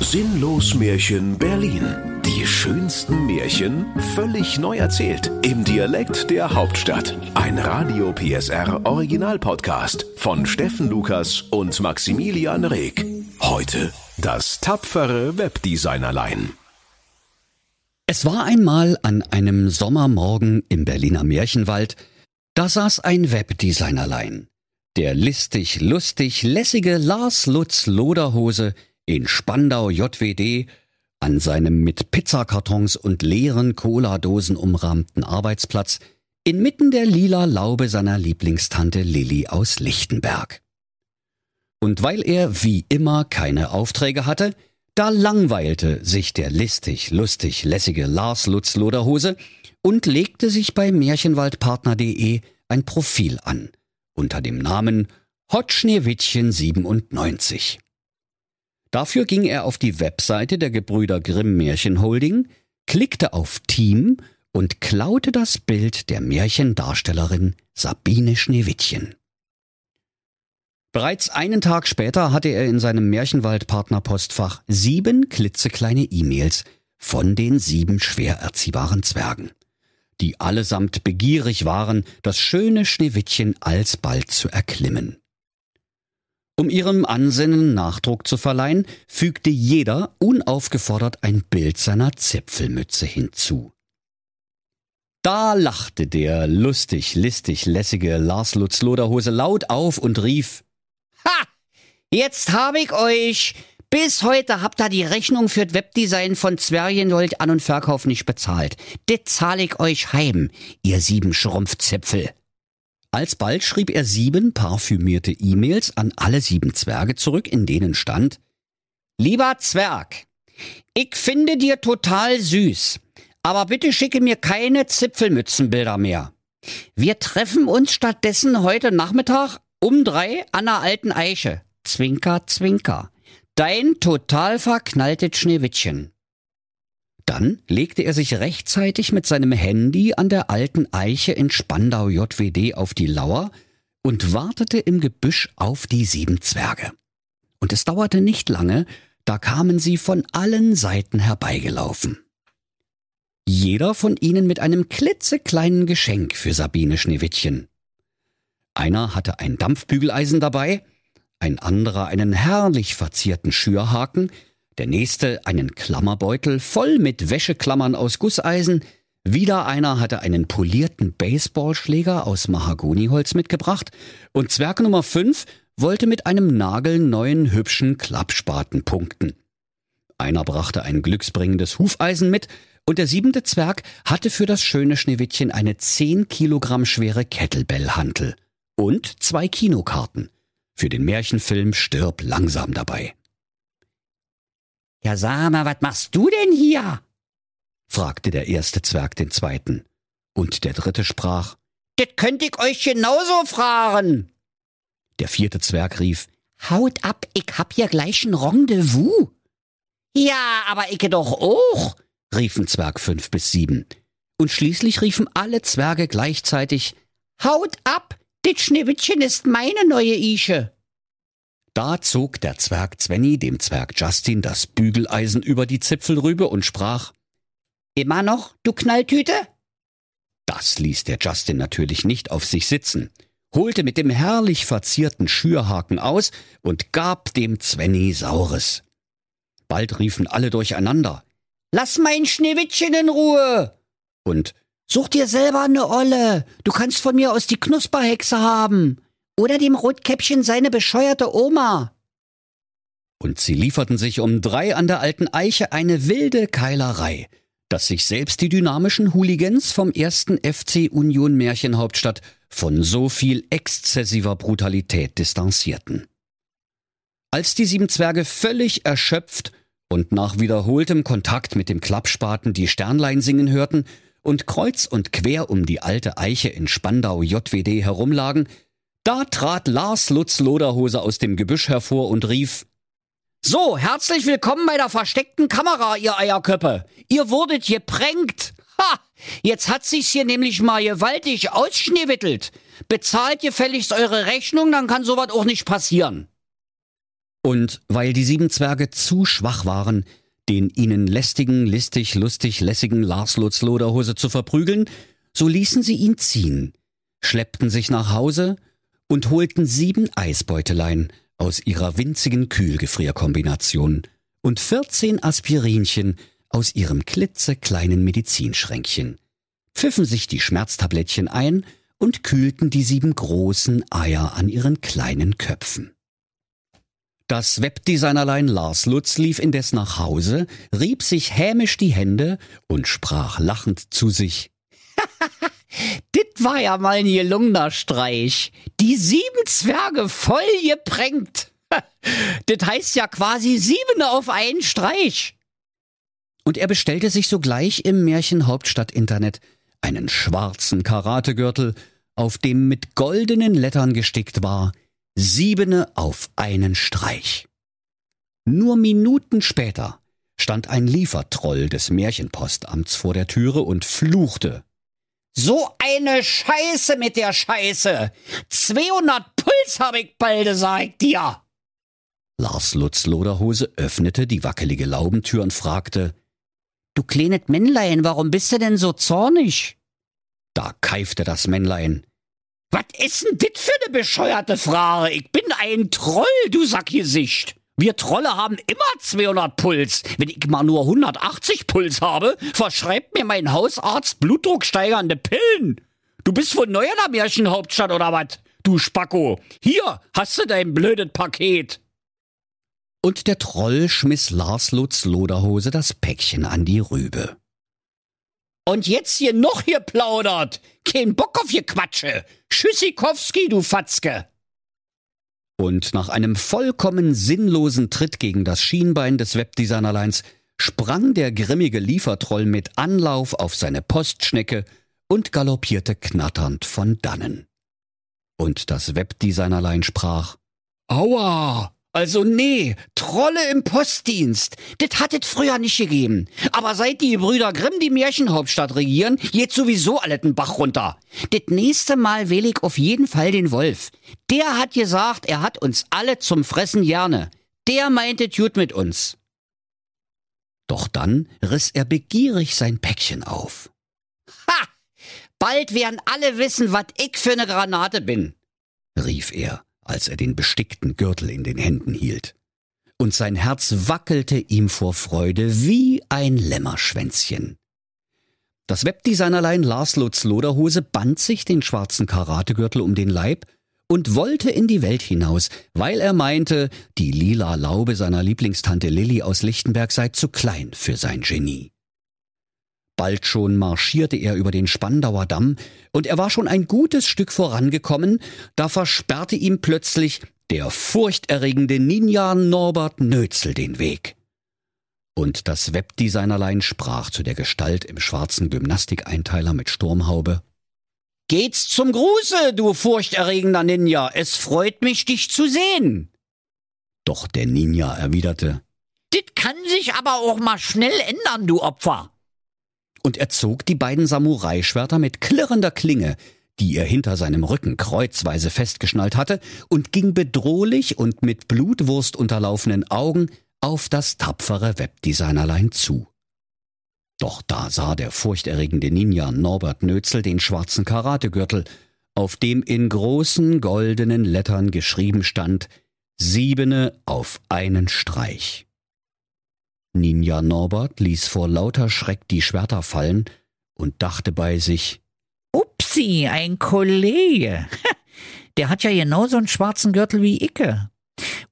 Sinnlos Märchen Berlin. Die schönsten Märchen völlig neu erzählt. Im Dialekt der Hauptstadt. Ein Radio PSR Original Podcast von Steffen Lukas und Maximilian Reg. Heute das tapfere Webdesignerlein. Es war einmal an einem Sommermorgen im Berliner Märchenwald, da saß ein Webdesignerlein. Der listig, lustig, lässige Lars Lutz Loderhose in Spandau JWD an seinem mit Pizzakartons und leeren Cola-Dosen umrahmten Arbeitsplatz inmitten der lila Laube seiner Lieblingstante Lilli aus Lichtenberg. Und weil er wie immer keine Aufträge hatte, da langweilte sich der listig, lustig, lässige Lars Lutz Loderhose und legte sich bei märchenwaldpartner.de ein Profil an unter dem Namen Hot Schneewittchen 97. Dafür ging er auf die Webseite der Gebrüder Grimm Märchenholding, klickte auf Team und klaute das Bild der Märchendarstellerin Sabine Schneewittchen. Bereits einen Tag später hatte er in seinem Märchenwald-Partnerpostfach sieben klitzekleine E-Mails von den sieben schwer erziehbaren Zwergen, die allesamt begierig waren, das schöne Schneewittchen alsbald zu erklimmen. Um ihrem Ansinnen Nachdruck zu verleihen, fügte jeder unaufgefordert ein Bild seiner Zipfelmütze hinzu. Da lachte der lustig, listig, lässige Lars Lutz Loderhose laut auf und rief Ha! Jetzt hab ich euch! Bis heute habt ihr die Rechnung für das Webdesign von Zwergengold an und Verkauf nicht bezahlt. Das zahl ich euch heim, ihr sieben Schrumpfzipfel. Alsbald schrieb er sieben parfümierte E-Mails an alle sieben Zwerge zurück, in denen stand Lieber Zwerg, ich finde dir total süß, aber bitte schicke mir keine Zipfelmützenbilder mehr. Wir treffen uns stattdessen heute Nachmittag um drei an der alten Eiche. Zwinker, zwinker. Dein total verknalltes Schneewittchen. Dann legte er sich rechtzeitig mit seinem Handy an der alten Eiche in Spandau JWD auf die Lauer und wartete im Gebüsch auf die sieben Zwerge. Und es dauerte nicht lange, da kamen sie von allen Seiten herbeigelaufen. Jeder von ihnen mit einem klitzekleinen Geschenk für Sabine Schneewittchen. Einer hatte ein Dampfbügeleisen dabei, ein anderer einen herrlich verzierten Schürhaken, der nächste einen Klammerbeutel voll mit Wäscheklammern aus Gusseisen, wieder einer hatte einen polierten Baseballschläger aus Mahagoniholz mitgebracht und Zwerg Nummer 5 wollte mit einem nagelneuen hübschen Klappspaten punkten. Einer brachte ein glücksbringendes Hufeisen mit und der siebente Zwerg hatte für das schöne Schneewittchen eine zehn Kilogramm schwere Kettlebellhantel und zwei Kinokarten für den Märchenfilm Stirb langsam dabei. Ja, sag mal, was machst du denn hier? fragte der erste Zwerg den zweiten. Und der dritte sprach, Das könnt ich euch genauso fragen. Der vierte Zwerg rief, Haut ab, ich hab hier gleich ein Rendezvous. Ja, aber ich doch auch, riefen Zwerg fünf bis sieben. Und schließlich riefen alle Zwerge gleichzeitig, Haut ab, dit Schneewittchen ist meine neue Ische. Da zog der Zwerg Zwenny dem Zwerg Justin das Bügeleisen über die Zipfelrübe und sprach Immer noch, du Knalltüte? Das ließ der Justin natürlich nicht auf sich sitzen, holte mit dem herrlich verzierten Schürhaken aus und gab dem Zwenny Saures. Bald riefen alle durcheinander Lass mein Schneewittchen in Ruhe! Und Such dir selber ne Olle, du kannst von mir aus die Knusperhexe haben. Oder dem Rotkäppchen seine bescheuerte Oma. Und sie lieferten sich um drei an der alten Eiche eine wilde Keilerei, dass sich selbst die dynamischen Hooligans vom ersten FC Union Märchenhauptstadt von so viel exzessiver Brutalität distanzierten. Als die sieben Zwerge völlig erschöpft und nach wiederholtem Kontakt mit dem Klappspaten die Sternlein singen hörten und kreuz und quer um die alte Eiche in Spandau JWD herumlagen, da trat Lars Lutz Loderhose aus dem Gebüsch hervor und rief So, herzlich willkommen bei der versteckten Kamera, ihr Eierköppe. Ihr wurdet gepränkt. Ha! Jetzt hat sich's hier nämlich mal gewaltig ausschneewittelt. Bezahlt gefälligst eure Rechnung, dann kann sowas auch nicht passieren. Und weil die sieben Zwerge zu schwach waren, den ihnen lästigen, listig, lustig, lässigen Lars Lutz Loderhose zu verprügeln, so ließen sie ihn ziehen, schleppten sich nach Hause und holten sieben Eisbeutelein aus ihrer winzigen Kühlgefrierkombination und 14 Aspirinchen aus ihrem klitzekleinen Medizinschränkchen, pfiffen sich die Schmerztablettchen ein und kühlten die sieben großen Eier an ihren kleinen Köpfen. Das Webdesignerlein Lars Lutz lief indes nach Hause, rieb sich hämisch die Hände und sprach lachend zu sich. Dit war ja mal ein gelungener Streich. Die sieben Zwerge voll geprängt. Dit heißt ja quasi sieben auf einen Streich. Und er bestellte sich sogleich im Märchenhauptstadt-Internet einen schwarzen Karategürtel, auf dem mit goldenen Lettern gestickt war Siebene auf einen Streich. Nur Minuten später stand ein Liefertroll des Märchenpostamts vor der Türe und fluchte. So eine Scheiße mit der Scheiße! 200 Puls hab ich bald, sag dir! Lars Lutz Loderhose öffnete die wackelige Laubentür und fragte, Du kleines Männlein, warum bist du denn so zornig? Da keifte das Männlein. Was ist denn dit für ne bescheuerte Frage? Ich bin ein Troll, du Sackgesicht. Wir Trolle haben immer 200 Puls. Wenn ich mal nur 180 Puls habe, verschreibt mir mein Hausarzt blutdrucksteigernde Pillen. Du bist wohl neu in der Märchenhauptstadt oder was? Du Spacko. Hier hast du dein blödes Paket. Und der Troll schmiss Lars Lutz Loderhose das Päckchen an die Rübe. Und jetzt hier noch hier plaudert. Kein Bock auf ihr Quatsche. Tschüssikowski, du Fatzke. Und nach einem vollkommen sinnlosen Tritt gegen das Schienbein des Webdesignerleins sprang der grimmige Liefertroll mit Anlauf auf seine Postschnecke und galoppierte knatternd von dannen. Und das Webdesignerlein sprach Aua, also nee, Trolle im Postdienst. Das hat es früher nicht gegeben. Aber seit die Brüder Grimm die Märchenhauptstadt regieren, geht sowieso alles den Bach runter. Das nächste Mal wähle ich auf jeden Fall den Wolf. Der hat gesagt, er hat uns alle zum Fressen gerne. Der meinte gut mit uns. Doch dann riss er begierig sein Päckchen auf. Ha! Bald werden alle wissen, was ich für eine Granate bin, rief er als er den bestickten Gürtel in den Händen hielt. Und sein Herz wackelte ihm vor Freude wie ein Lämmerschwänzchen. Das Webdesignerlein Lars Lutz Loderhose band sich den schwarzen Karategürtel um den Leib und wollte in die Welt hinaus, weil er meinte, die lila Laube seiner Lieblingstante Lilly aus Lichtenberg sei zu klein für sein Genie. Bald schon marschierte er über den Spandauer Damm, und er war schon ein gutes Stück vorangekommen, da versperrte ihm plötzlich der furchterregende Ninja Norbert Nötzel den Weg. Und das Webdesignerlein sprach zu der Gestalt im schwarzen Gymnastikeinteiler mit Sturmhaube. Geht's zum Gruße, du furchterregender Ninja. Es freut mich, dich zu sehen. Doch der Ninja erwiderte. Dit kann sich aber auch mal schnell ändern, du Opfer und er zog die beiden Samurai-Schwerter mit klirrender Klinge, die er hinter seinem Rücken kreuzweise festgeschnallt hatte, und ging bedrohlich und mit Blutwurst unterlaufenen Augen auf das tapfere Webdesignerlein zu. Doch da sah der furchterregende Ninja Norbert Nötzel den schwarzen Karategürtel, auf dem in großen goldenen Lettern geschrieben stand Siebene auf einen Streich. Ninja Norbert ließ vor lauter Schreck die Schwerter fallen und dachte bei sich, Upsi, ein Kollege. Der hat ja genauso einen schwarzen Gürtel wie Icke.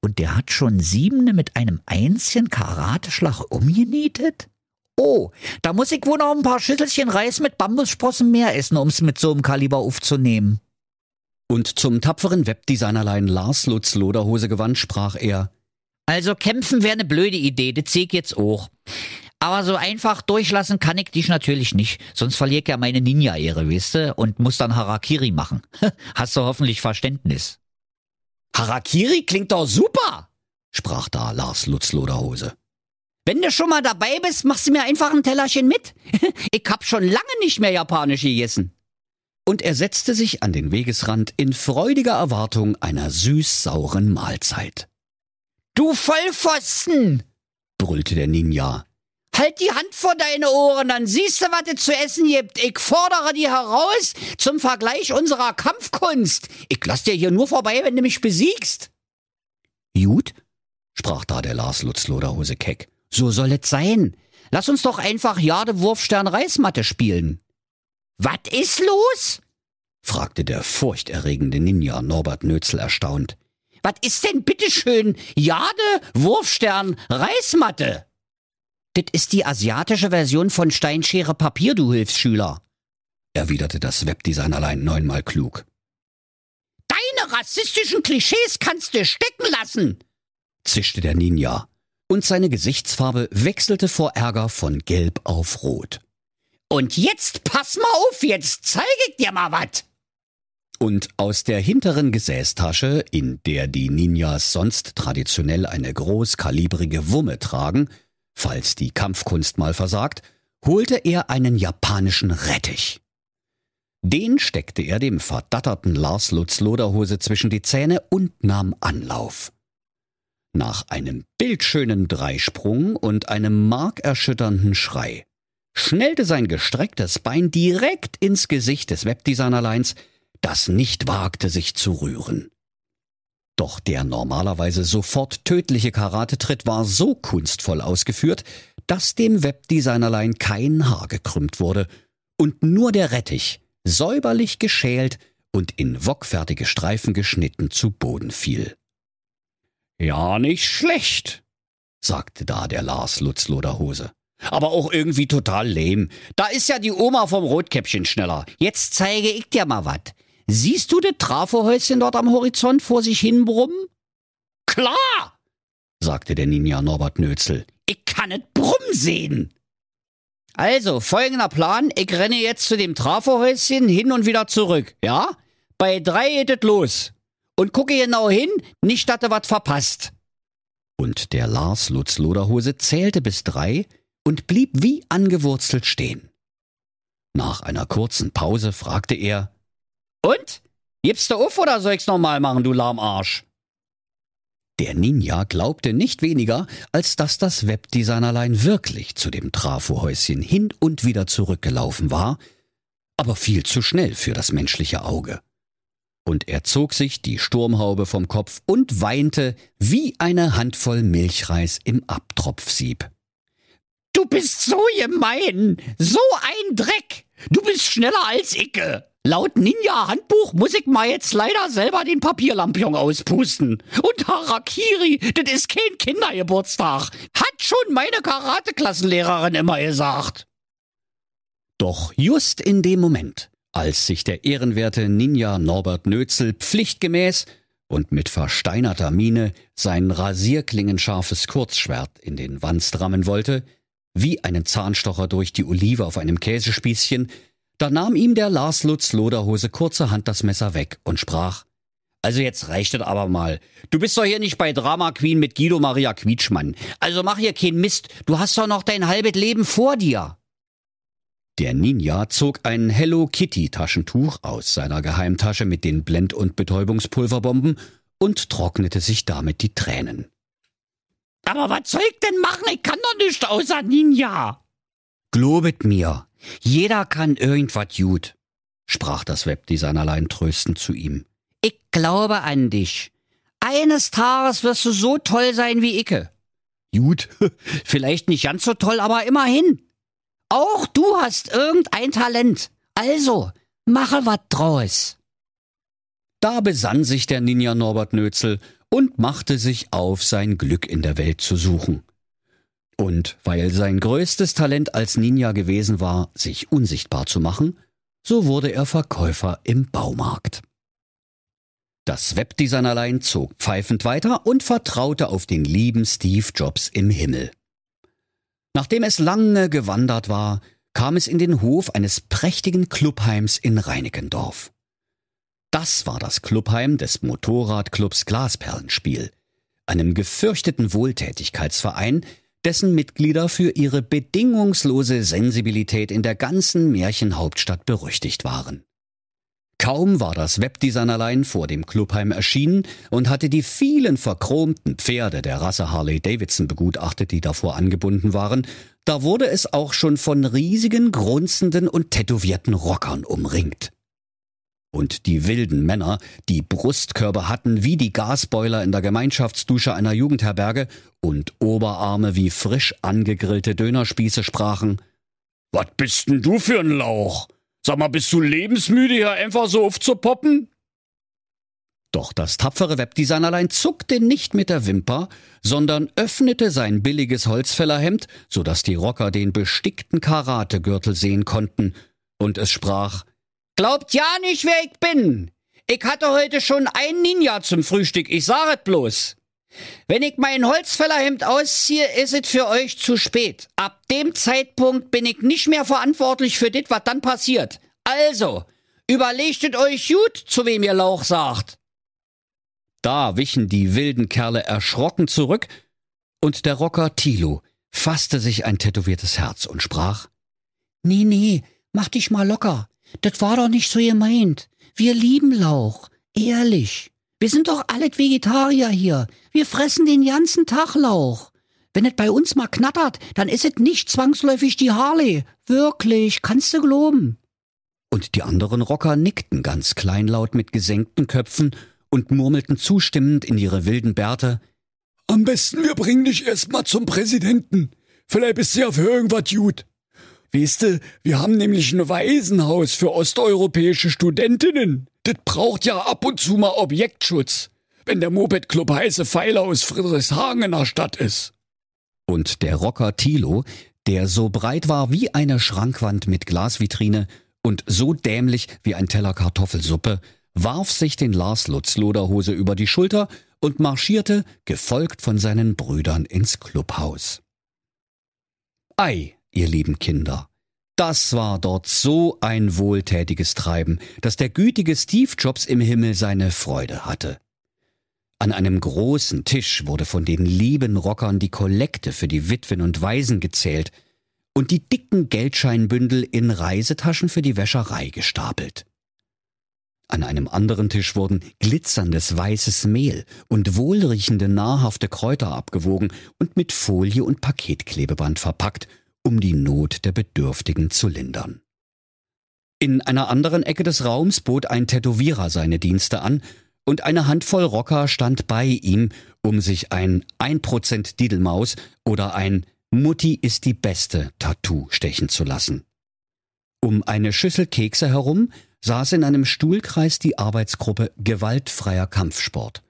Und der hat schon Siebene mit einem einzigen Karateschlag umgenietet? Oh, da muss ich wohl noch ein paar Schüsselchen Reis mit Bambussprossen mehr essen, um's mit so einem Kaliber aufzunehmen. Und zum tapferen Webdesignerlein Lars Lutz Loderhose gewandt, sprach er, also kämpfen wäre eine blöde Idee, das sehe ich jetzt auch. Aber so einfach durchlassen kann ich dich natürlich nicht. Sonst verliere ich ja meine Ninja-Ehre, weißt du, und muss dann Harakiri machen. Hast du hoffentlich Verständnis. Harakiri klingt doch super, sprach da Lars Lutz Loderhose. Wenn du schon mal dabei bist, machst du mir einfach ein Tellerchen mit. ich hab schon lange nicht mehr japanisch gegessen. Und er setzte sich an den Wegesrand in freudiger Erwartung einer süß-sauren Mahlzeit. Du Vollpfosten! brüllte der Ninja. Halt die Hand vor deine Ohren, dann siehst du, was es zu essen gibt. Ich fordere dir heraus zum Vergleich unserer Kampfkunst. Ich lass dir hier nur vorbei, wenn du mich besiegst. Gut, sprach da der Lars Lutz Loderhose keck. So soll es sein. Lass uns doch einfach Jade Wurfstern Reismatte spielen. Was ist los? fragte der furchterregende Ninja Norbert Nötzel erstaunt. Was ist denn bitteschön Jade Wurfstern Reismatte? Das ist die asiatische Version von Steinschere Papier, du Hilfsschüler, erwiderte das Webdesignerlein neunmal klug. Deine rassistischen Klischees kannst du stecken lassen, zischte der Ninja, und seine Gesichtsfarbe wechselte vor Ärger von gelb auf rot. Und jetzt pass mal auf, jetzt zeige ich dir mal was. Und aus der hinteren Gesäßtasche, in der die Ninjas sonst traditionell eine großkalibrige Wumme tragen, falls die Kampfkunst mal versagt, holte er einen japanischen Rettich. Den steckte er dem verdatterten Lars Lutz Loderhose zwischen die Zähne und nahm Anlauf. Nach einem bildschönen Dreisprung und einem markerschütternden Schrei schnellte sein gestrecktes Bein direkt ins Gesicht des Webdesignerleins, das nicht wagte, sich zu rühren. Doch der normalerweise sofort tödliche Karatetritt war so kunstvoll ausgeführt, dass dem Webdesignerlein kein Haar gekrümmt wurde und nur der Rettich, säuberlich geschält und in wokfertige Streifen geschnitten, zu Boden fiel. Ja, nicht schlecht, sagte da der Lars Lutz Loderhose. Aber auch irgendwie total lame. Da ist ja die Oma vom Rotkäppchen schneller. Jetzt zeige ich dir mal was. Siehst du das Trafohäuschen dort am Horizont vor sich hin brummen? Klar, sagte der Ninja Norbert Nötzel. Ich kann es brummen sehen. Also, folgender Plan. Ich renne jetzt zu dem Trafohäuschen hin und wieder zurück, ja? Bei drei geht es los. Und gucke genau hin, nicht, dass du was verpasst. Und der Lars Lutz Loderhose zählte bis drei und blieb wie angewurzelt stehen. Nach einer kurzen Pause fragte er, und? Gibst du auf oder soll ich's nochmal machen, du Lahmarsch? Der Ninja glaubte nicht weniger, als dass das Webdesignerlein wirklich zu dem Trafohäuschen hin und wieder zurückgelaufen war, aber viel zu schnell für das menschliche Auge. Und er zog sich die Sturmhaube vom Kopf und weinte wie eine Handvoll Milchreis im Abtropfsieb. Du bist so gemein, so ein Dreck. Du bist schneller als Icke. Laut Ninja-Handbuch muss ich mal jetzt leider selber den Papierlampion auspusten. Und Harakiri, das ist kein Kindergeburtstag. Hat schon meine Karateklassenlehrerin immer gesagt. Doch just in dem Moment, als sich der ehrenwerte Ninja Norbert Nötzel pflichtgemäß und mit versteinerter Miene sein rasierklingenscharfes Kurzschwert in den Wanst rammen wollte, wie einen Zahnstocher durch die Olive auf einem Käsespießchen, da nahm ihm der Lars Lutz Loderhose kurzerhand das Messer weg und sprach, also jetzt reicht es aber mal. Du bist doch hier nicht bei Drama Queen mit Guido Maria Quietschmann. Also mach hier keinen Mist. Du hast doch noch dein halbes Leben vor dir. Der Ninja zog ein Hello Kitty Taschentuch aus seiner Geheimtasche mit den Blend- und Betäubungspulverbomben und trocknete sich damit die Tränen. Aber was soll ich denn machen? Ich kann doch nicht außer Ninja. Globet mir, jeder kann irgendwas gut, sprach das Webdesignerlein tröstend zu ihm. Ich glaube an dich. Eines Tages wirst du so toll sein wie Icke. Gut, vielleicht nicht ganz so toll, aber immerhin. Auch du hast irgendein Talent. Also, mache was draus. Da besann sich der Ninja Norbert Nötzel und machte sich auf, sein Glück in der Welt zu suchen. Und weil sein größtes Talent als Ninja gewesen war, sich unsichtbar zu machen, so wurde er Verkäufer im Baumarkt. Das Webdesignerlein zog pfeifend weiter und vertraute auf den lieben Steve Jobs im Himmel. Nachdem es lange gewandert war, kam es in den Hof eines prächtigen Clubheims in Reinickendorf. Das war das Clubheim des Motorradclubs Glasperlenspiel, einem gefürchteten Wohltätigkeitsverein, dessen Mitglieder für ihre bedingungslose Sensibilität in der ganzen Märchenhauptstadt berüchtigt waren. Kaum war das Webdesignerlein vor dem Clubheim erschienen und hatte die vielen verchromten Pferde der Rasse Harley Davidson begutachtet, die davor angebunden waren, da wurde es auch schon von riesigen, grunzenden und tätowierten Rockern umringt. Und die wilden Männer, die Brustkörper hatten wie die Gasboiler in der Gemeinschaftsdusche einer Jugendherberge und Oberarme wie frisch angegrillte Dönerspieße sprachen. Was bist denn du für ein Lauch? Sag mal, bist du lebensmüde, hier einfach so aufzupoppen? Doch das tapfere Webdesignerlein zuckte nicht mit der Wimper, sondern öffnete sein billiges Holzfällerhemd, so dass die Rocker den bestickten Karategürtel sehen konnten, und es sprach Glaubt ja nicht, wer ich bin. Ich hatte heute schon ein Ninja zum Frühstück, ich sag es bloß. Wenn ich mein Holzfällerhemd ausziehe, ist es für euch zu spät. Ab dem Zeitpunkt bin ich nicht mehr verantwortlich für das, was dann passiert. Also, überlegtet euch gut, zu wem ihr Lauch sagt. Da wichen die wilden Kerle erschrocken zurück, und der Rocker Tilo fasste sich ein tätowiertes Herz und sprach Nee, nee, mach dich mal locker. Das war doch nicht so gemeint. Wir lieben Lauch. Ehrlich. Wir sind doch alle Vegetarier hier. Wir fressen den ganzen Tag Lauch. Wenn es bei uns mal knattert, dann ist es nicht zwangsläufig die Harley. Wirklich, kannst du glauben. Und die anderen Rocker nickten ganz kleinlaut mit gesenkten Köpfen und murmelten zustimmend in ihre wilden Bärte. Am besten wir bringen dich erst mal zum Präsidenten. Vielleicht bist du ja für irgendwas gut. Weißt du, wir haben nämlich ein Waisenhaus für osteuropäische Studentinnen. Das braucht ja ab und zu mal Objektschutz, wenn der Moped Club heiße Pfeiler aus Friedrichshagen in der Stadt ist. Und der Rocker Thilo, der so breit war wie eine Schrankwand mit Glasvitrine und so dämlich wie ein Teller Kartoffelsuppe, warf sich den Lars Lutz Loderhose über die Schulter und marschierte, gefolgt von seinen Brüdern, ins Clubhaus. Ei, ihr lieben Kinder. Das war dort so ein wohltätiges Treiben, dass der gütige Steve Jobs im Himmel seine Freude hatte. An einem großen Tisch wurde von den lieben Rockern die Kollekte für die Witwen und Waisen gezählt und die dicken Geldscheinbündel in Reisetaschen für die Wäscherei gestapelt. An einem anderen Tisch wurden glitzerndes weißes Mehl und wohlriechende nahrhafte Kräuter abgewogen und mit Folie und Paketklebeband verpackt um die Not der Bedürftigen zu lindern. In einer anderen Ecke des Raums bot ein Tätowierer seine Dienste an, und eine Handvoll Rocker stand bei ihm, um sich ein 1% Didelmaus oder ein Mutti ist die beste Tattoo stechen zu lassen. Um eine Schüssel Kekse herum saß in einem Stuhlkreis die Arbeitsgruppe Gewaltfreier Kampfsport.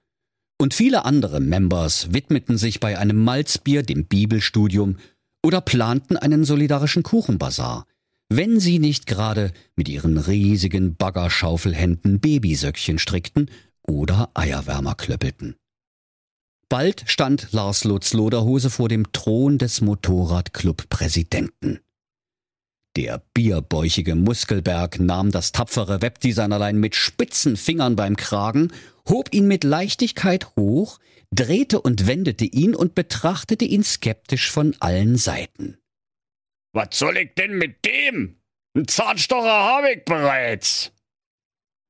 Und viele andere Members widmeten sich bei einem Malzbier dem Bibelstudium oder planten einen solidarischen Kuchenbazar, wenn sie nicht gerade mit ihren riesigen Baggerschaufelhänden Babysöckchen strickten oder Eierwärmer klöppelten. Bald stand Lars Lutz Loderhose vor dem Thron des Motorradclub-Präsidenten. Der bierbäuchige Muskelberg nahm das tapfere Webdesignerlein mit spitzen Fingern beim Kragen, hob ihn mit Leichtigkeit hoch, drehte und wendete ihn und betrachtete ihn skeptisch von allen Seiten. Was soll ich denn mit dem? Ein Zahnstocher habe ich bereits.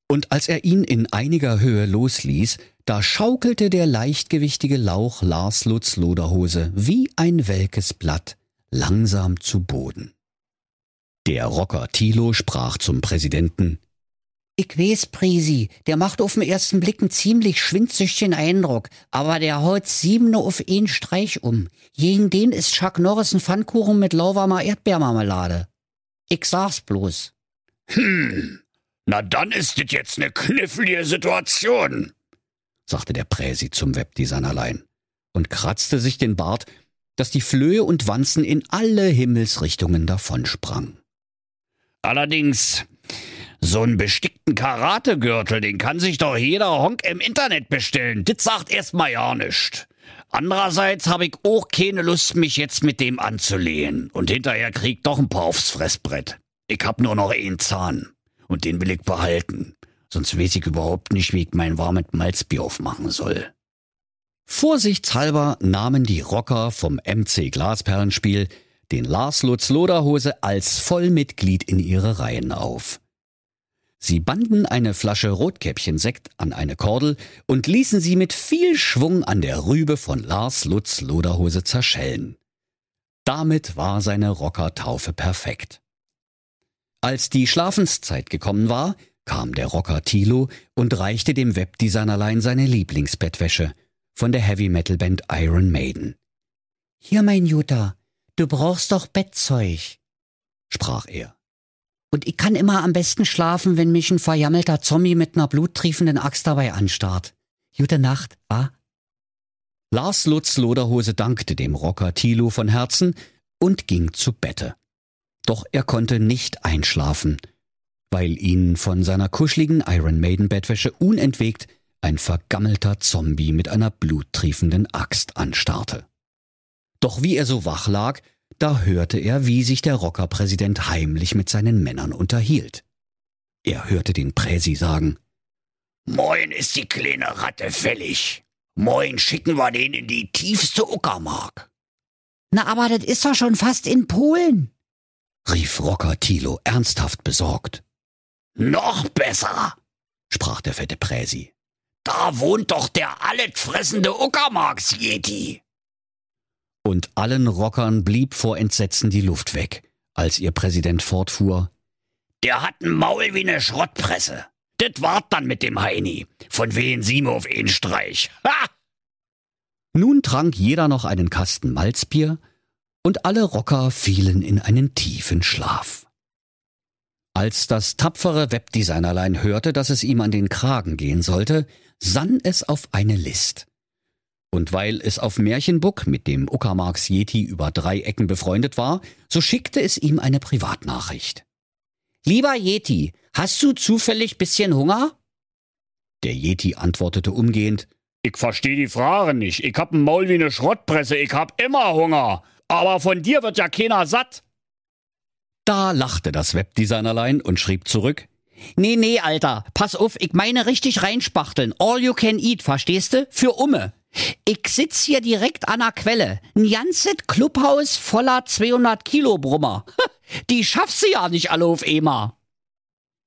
Und als er ihn in einiger Höhe losließ, da schaukelte der leichtgewichtige Lauch Lars Lutz Loderhose wie ein welkes Blatt langsam zu Boden. Der Rocker Thilo sprach zum Präsidenten. Ich weiß, Prisi, der macht auf den ersten Blick einen ziemlich schwindsüchtigen Eindruck, aber der haut sieben nur auf einen Streich um. Gegen den ist Chuck Norris ein Pfannkuchen mit lauwarmer Erdbeermarmelade. Ich sag's bloß. Hm, na dann ist das jetzt eine knifflige Situation, sagte der Präsi zum Webdesignerlein und kratzte sich den Bart, dass die Flöhe und Wanzen in alle Himmelsrichtungen davonsprangen. Allerdings so einen bestickten Karategürtel, den kann sich doch jeder Honk im Internet bestellen. Das sagt erstmal ja nichts. Andererseits habe ich auch keine Lust, mich jetzt mit dem anzulehen. Und hinterher krieg doch ein paar aufs Fressbrett. Ich hab nur noch einen Zahn. Und den will ich behalten. Sonst weiß ich überhaupt nicht, wie ich mein warmes Malzbier aufmachen soll. Vorsichtshalber nahmen die Rocker vom MC Glasperlenspiel den Lars Lutz Loderhose als Vollmitglied in ihre Reihen auf. Sie banden eine Flasche Rotkäppchensekt an eine Kordel und ließen sie mit viel Schwung an der Rübe von Lars Lutz Loderhose zerschellen. Damit war seine Rockertaufe perfekt. Als die Schlafenszeit gekommen war, kam der Rocker Thilo und reichte dem Webdesignerlein seine Lieblingsbettwäsche von der Heavy Metal Band Iron Maiden. Hier, mein Jutta, du brauchst doch Bettzeug, sprach er. Und ich kann immer am besten schlafen, wenn mich ein verjammelter Zombie mit ner bluttriefenden Axt dabei anstarrt. Gute Nacht, wa? Lars Lutz Loderhose dankte dem Rocker Thilo von Herzen und ging zu Bette. Doch er konnte nicht einschlafen, weil ihn von seiner kuscheligen Iron Maiden Bettwäsche unentwegt ein vergammelter Zombie mit einer bluttriefenden Axt anstarrte. Doch wie er so wach lag, da hörte er, wie sich der Rockerpräsident heimlich mit seinen Männern unterhielt. Er hörte den Präsi sagen, Moin ist die kleine Ratte fällig. Moin schicken wir den in die tiefste Uckermark. Na, aber das ist doch schon fast in Polen, rief Rocker Thilo ernsthaft besorgt. Noch besser, sprach der fette Präsi. Da wohnt doch der alletfressende Uckermarks-Yeti und allen Rockern blieb vor Entsetzen die Luft weg, als ihr Präsident fortfuhr. Der hat ein Maul wie ne Schrottpresse. Det wart dann mit dem Heini. Von wen sie auf einen Streich. Ha! Nun trank jeder noch einen Kasten Malzbier und alle Rocker fielen in einen tiefen Schlaf. Als das tapfere Webdesignerlein hörte, dass es ihm an den Kragen gehen sollte, sann es auf eine List. Und weil es auf Märchenbuck mit dem Uckermarks Yeti über drei Ecken befreundet war, so schickte es ihm eine Privatnachricht. Lieber Yeti, hast du zufällig bisschen Hunger? Der Yeti antwortete umgehend, Ich versteh die Frage nicht. Ich hab ein Maul wie ne Schrottpresse. Ich hab immer Hunger. Aber von dir wird ja keiner satt. Da lachte das Webdesignerlein und schrieb zurück, Nee, nee, Alter, pass auf, ich meine richtig reinspachteln. All you can eat, verstehst du? Für Umme. Ich sitz hier direkt an der Quelle. Ein ganzes Clubhaus voller 200 Kilo Brummer. Die schaffst du ja nicht alle auf EMA.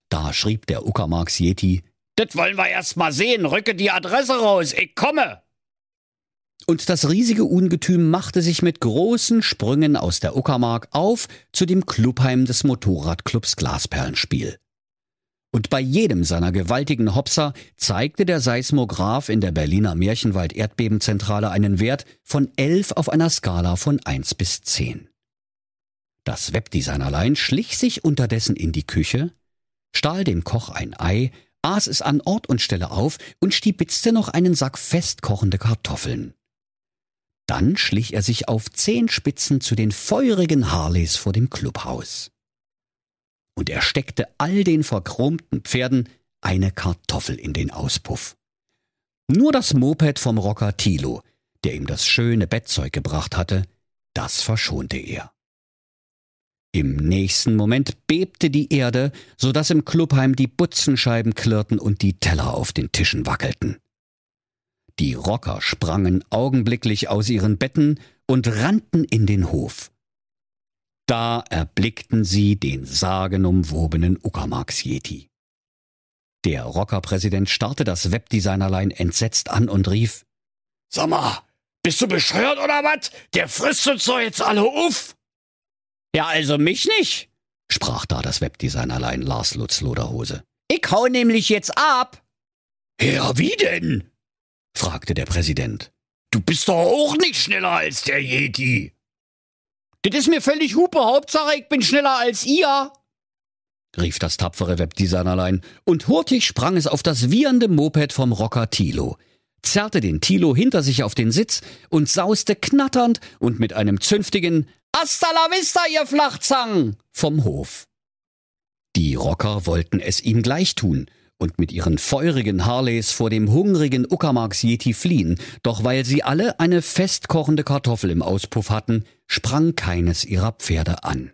Da schrieb der Uckermarks Yeti. Das wollen wir erst mal sehen. Rücke die Adresse raus. Ich komme. Und das riesige Ungetüm machte sich mit großen Sprüngen aus der Uckermark auf zu dem Clubheim des Motorradclubs Glasperlenspiel. Und bei jedem seiner gewaltigen Hopser zeigte der Seismograph in der Berliner Märchenwald Erdbebenzentrale einen Wert von 11 auf einer Skala von 1 bis 10. Das Webdesignerlein schlich sich unterdessen in die Küche, stahl dem Koch ein Ei, aß es an Ort und Stelle auf und stibitzte noch einen Sack festkochende Kartoffeln. Dann schlich er sich auf Zehenspitzen zu den feurigen Harleys vor dem Clubhaus und er steckte all den verchromten Pferden eine Kartoffel in den Auspuff. Nur das Moped vom Rocker Thilo, der ihm das schöne Bettzeug gebracht hatte, das verschonte er. Im nächsten Moment bebte die Erde, so dass im Clubheim die Butzenscheiben klirrten und die Teller auf den Tischen wackelten. Die Rocker sprangen augenblicklich aus ihren Betten und rannten in den Hof. Da erblickten sie den sagenumwobenen Uckermarks-Yeti. Der Rockerpräsident starrte das Webdesignerlein entsetzt an und rief, Sag mal, bist du bescheuert oder was? Der frisst uns doch jetzt alle auf! Ja, also mich nicht, sprach da das Webdesignerlein Lars Lutz Loderhose. Ich hau nämlich jetzt ab. Ja, wie denn? fragte der Präsident. Du bist doch auch nicht schneller als der Yeti. Das ist mir völlig Hupe, Hauptsache ich bin schneller als ihr, rief das tapfere Webdesignerlein, und hurtig sprang es auf das wiehernde Moped vom Rocker Tilo, zerrte den Tilo hinter sich auf den Sitz und sauste knatternd und mit einem zünftigen Hasta la vista, ihr Flachzangen vom Hof. Die Rocker wollten es ihm gleich tun und mit ihren feurigen Harleys vor dem hungrigen Uckermarks Yeti fliehen, doch weil sie alle eine festkochende Kartoffel im Auspuff hatten, sprang keines ihrer Pferde an.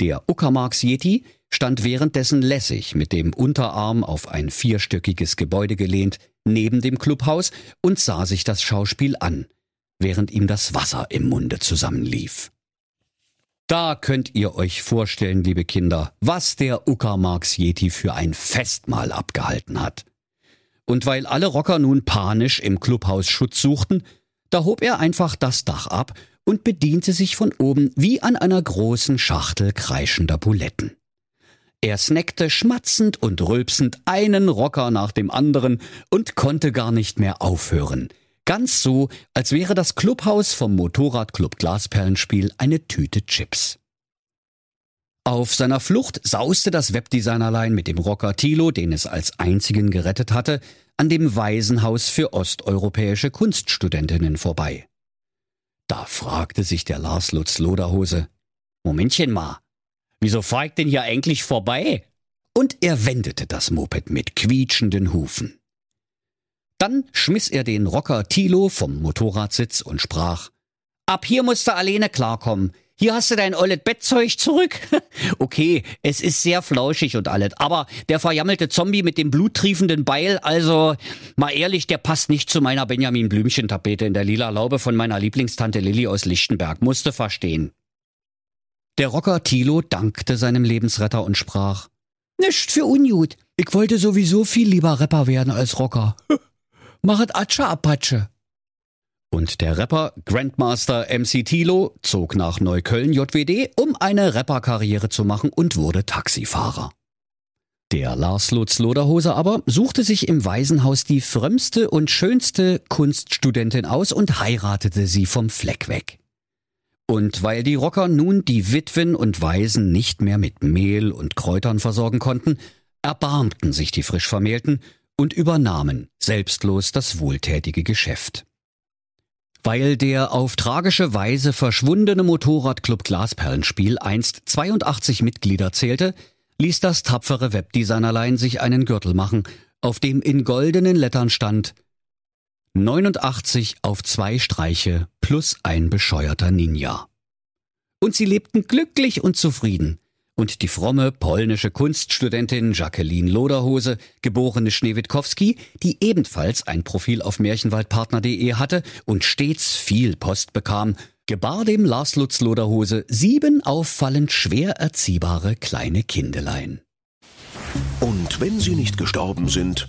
Der Uckermarks Yeti stand währenddessen lässig mit dem Unterarm auf ein vierstöckiges Gebäude gelehnt neben dem Clubhaus und sah sich das Schauspiel an, während ihm das Wasser im Munde zusammenlief. Da könnt ihr euch vorstellen, liebe Kinder, was der Uckermarks Yeti für ein Festmahl abgehalten hat. Und weil alle Rocker nun panisch im Clubhaus Schutz suchten, da hob er einfach das Dach ab und bediente sich von oben wie an einer großen Schachtel kreischender Buletten. Er snackte schmatzend und rülpsend einen Rocker nach dem anderen und konnte gar nicht mehr aufhören. Ganz so, als wäre das Clubhaus vom Motorradclub Glasperlenspiel eine Tüte Chips. Auf seiner Flucht sauste das Webdesignerlein mit dem Rocker Thilo, den es als einzigen gerettet hatte, an dem Waisenhaus für osteuropäische Kunststudentinnen vorbei. Da fragte sich der Lars Lutz Loderhose, Momentchen mal, Wieso fahr ich denn hier eigentlich vorbei? Und er wendete das Moped mit quietschenden Hufen. Dann schmiss er den Rocker Tilo vom Motorradsitz und sprach, Ab hier musst du alleine klarkommen. Hier hast du dein ollet Bettzeug zurück. okay, es ist sehr flauschig und alles, aber der verjammelte Zombie mit dem bluttriefenden Beil, also mal ehrlich, der passt nicht zu meiner Benjamin Blümchen Tapete in der lila Laube von meiner Lieblingstante Lilly aus Lichtenberg, musste verstehen. Der Rocker Thilo dankte seinem Lebensretter und sprach, Nicht für ungut. Ich wollte sowieso viel lieber Rapper werden als Rocker. Machet Atsche Apatsche. Und der Rapper Grandmaster MC Thilo zog nach Neukölln JWD, um eine Rapperkarriere zu machen und wurde Taxifahrer. Der Lars Lutz Loderhose aber suchte sich im Waisenhaus die frömmste und schönste Kunststudentin aus und heiratete sie vom Fleck weg. Und weil die Rocker nun die Witwen und Waisen nicht mehr mit Mehl und Kräutern versorgen konnten, erbarmten sich die frisch Vermählten und übernahmen selbstlos das wohltätige Geschäft. Weil der auf tragische Weise verschwundene Motorradclub Glasperlenspiel einst 82 Mitglieder zählte, ließ das tapfere Webdesignerlein sich einen Gürtel machen, auf dem in goldenen Lettern stand 89 auf zwei Streiche plus ein bescheuerter Ninja. Und sie lebten glücklich und zufrieden. Und die fromme polnische Kunststudentin Jacqueline Loderhose, geborene Schneewitkowski, die ebenfalls ein Profil auf märchenwaldpartner.de hatte und stets viel Post bekam, gebar dem Lars Lutz Loderhose sieben auffallend schwer erziehbare kleine Kindelein. Und wenn sie nicht gestorben sind,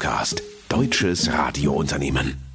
Regiocast, deutsches Radiounternehmen.